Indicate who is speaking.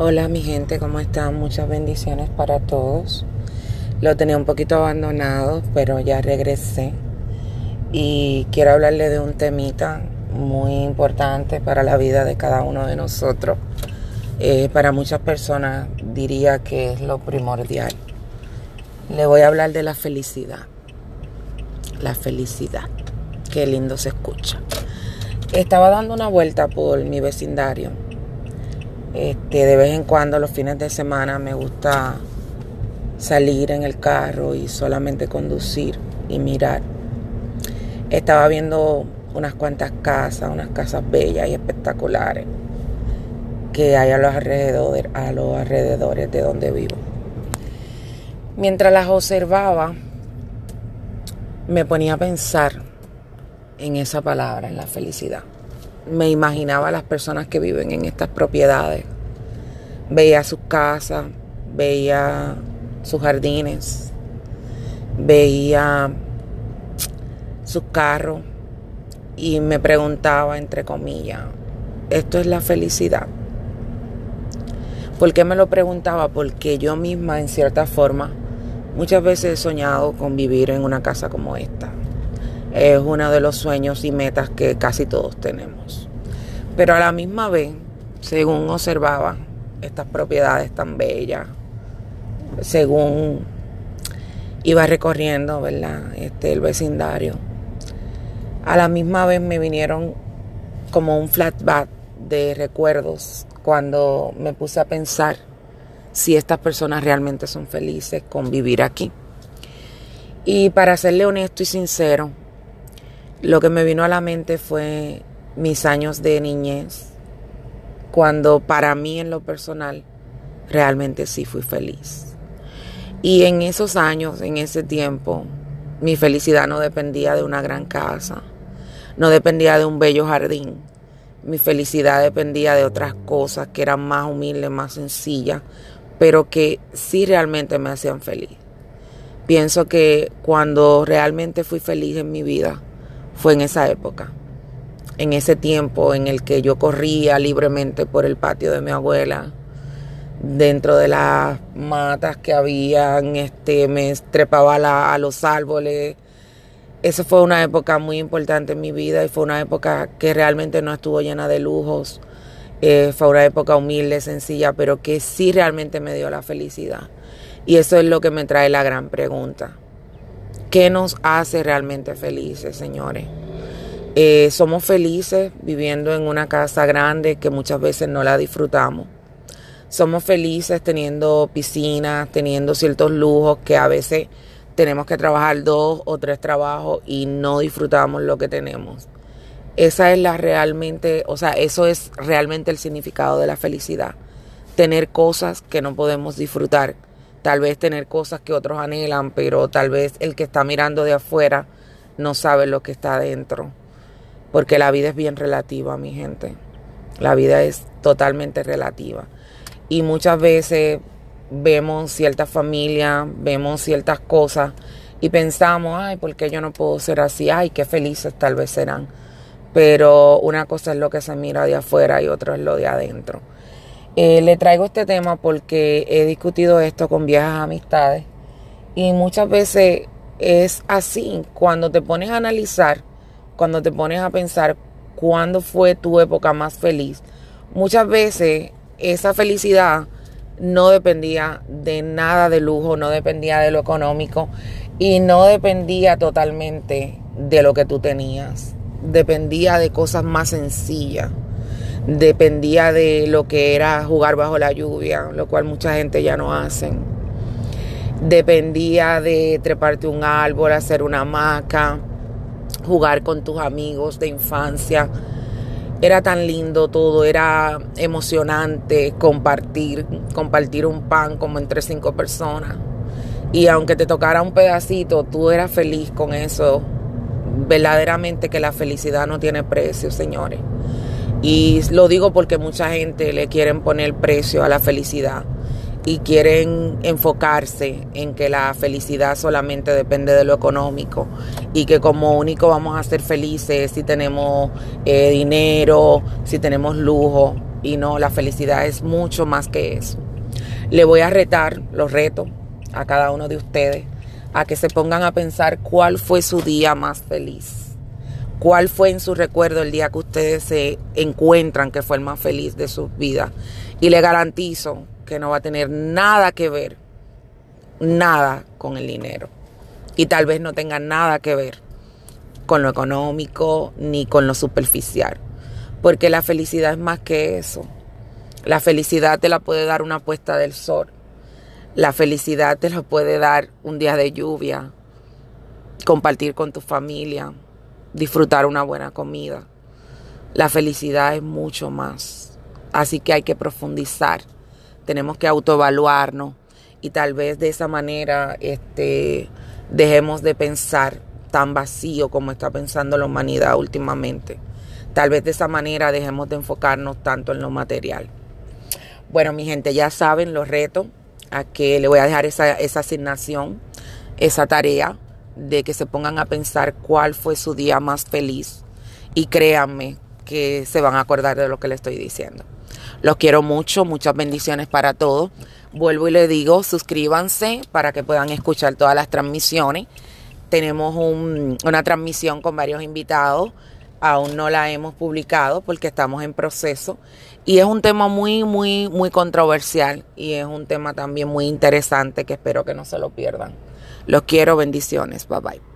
Speaker 1: Hola mi gente, ¿cómo están? Muchas bendiciones para todos. Lo tenía un poquito abandonado, pero ya regresé. Y quiero hablarle de un temita muy importante para la vida de cada uno de nosotros. Eh, para muchas personas diría que es lo primordial. Le voy a hablar de la felicidad. La felicidad. Qué lindo se escucha. Estaba dando una vuelta por mi vecindario este, de vez en cuando, los fines de semana, me gusta salir en el carro y solamente conducir y mirar. Estaba viendo unas cuantas casas, unas casas bellas y espectaculares que hay a los alrededores, a los alrededores de donde vivo. Mientras las observaba, me ponía a pensar en esa palabra, en la felicidad me imaginaba las personas que viven en estas propiedades. Veía sus casas, veía sus jardines, veía sus carros y me preguntaba, entre comillas, ¿esto es la felicidad? ¿Por qué me lo preguntaba? Porque yo misma, en cierta forma, muchas veces he soñado con vivir en una casa como esta es uno de los sueños y metas que casi todos tenemos. Pero a la misma vez, según observaba estas propiedades tan bellas, según iba recorriendo, ¿verdad? Este, el vecindario, a la misma vez me vinieron como un flashback de recuerdos cuando me puse a pensar si estas personas realmente son felices con vivir aquí. Y para serle honesto y sincero, lo que me vino a la mente fue mis años de niñez, cuando para mí en lo personal realmente sí fui feliz. Y en esos años, en ese tiempo, mi felicidad no dependía de una gran casa, no dependía de un bello jardín. Mi felicidad dependía de otras cosas que eran más humildes, más sencillas, pero que sí realmente me hacían feliz. Pienso que cuando realmente fui feliz en mi vida, fue en esa época, en ese tiempo en el que yo corría libremente por el patio de mi abuela, dentro de las matas que habían, este, me trepaba a los árboles. Esa fue una época muy importante en mi vida y fue una época que realmente no estuvo llena de lujos. Eh, fue una época humilde, sencilla, pero que sí realmente me dio la felicidad. Y eso es lo que me trae la gran pregunta. ¿Qué nos hace realmente felices, señores? Eh, somos felices viviendo en una casa grande que muchas veces no la disfrutamos. Somos felices teniendo piscinas, teniendo ciertos lujos que a veces tenemos que trabajar dos o tres trabajos y no disfrutamos lo que tenemos. Esa es la realmente, o sea, eso es realmente el significado de la felicidad. Tener cosas que no podemos disfrutar tal vez tener cosas que otros anhelan, pero tal vez el que está mirando de afuera no sabe lo que está adentro. Porque la vida es bien relativa, mi gente. La vida es totalmente relativa. Y muchas veces vemos ciertas familias, vemos ciertas cosas y pensamos, ay, ¿por qué yo no puedo ser así? Ay, qué felices tal vez serán. Pero una cosa es lo que se mira de afuera y otra es lo de adentro. Eh, le traigo este tema porque he discutido esto con viejas amistades y muchas veces es así, cuando te pones a analizar, cuando te pones a pensar cuándo fue tu época más feliz, muchas veces esa felicidad no dependía de nada de lujo, no dependía de lo económico y no dependía totalmente de lo que tú tenías, dependía de cosas más sencillas dependía de lo que era jugar bajo la lluvia, lo cual mucha gente ya no hacen. Dependía de treparte un árbol, hacer una hamaca, jugar con tus amigos de infancia. Era tan lindo todo, era emocionante compartir, compartir un pan como entre cinco personas. Y aunque te tocara un pedacito, tú eras feliz con eso. Verdaderamente que la felicidad no tiene precio, señores. Y lo digo porque mucha gente le quieren poner precio a la felicidad y quieren enfocarse en que la felicidad solamente depende de lo económico y que como único vamos a ser felices si tenemos eh, dinero, si tenemos lujo. Y no, la felicidad es mucho más que eso. Le voy a retar, los reto a cada uno de ustedes a que se pongan a pensar cuál fue su día más feliz. ¿Cuál fue en su recuerdo el día que ustedes se encuentran que fue el más feliz de sus vidas? Y le garantizo que no va a tener nada que ver, nada con el dinero. Y tal vez no tenga nada que ver con lo económico ni con lo superficial. Porque la felicidad es más que eso. La felicidad te la puede dar una puesta del sol. La felicidad te la puede dar un día de lluvia, compartir con tu familia, disfrutar una buena comida. La felicidad es mucho más. Así que hay que profundizar. Tenemos que autoevaluarnos y tal vez de esa manera este, dejemos de pensar tan vacío como está pensando la humanidad últimamente. Tal vez de esa manera dejemos de enfocarnos tanto en lo material. Bueno, mi gente, ya saben los retos a que le voy a dejar esa, esa asignación, esa tarea de que se pongan a pensar cuál fue su día más feliz y créanme que se van a acordar de lo que le estoy diciendo. Los quiero mucho, muchas bendiciones para todos. Vuelvo y le digo, suscríbanse para que puedan escuchar todas las transmisiones. Tenemos una transmisión con varios invitados. Aún no la hemos publicado porque estamos en proceso. Y es un tema muy, muy, muy controversial y es un tema también muy interesante que espero que no se lo pierdan. Los quiero, bendiciones. Bye bye.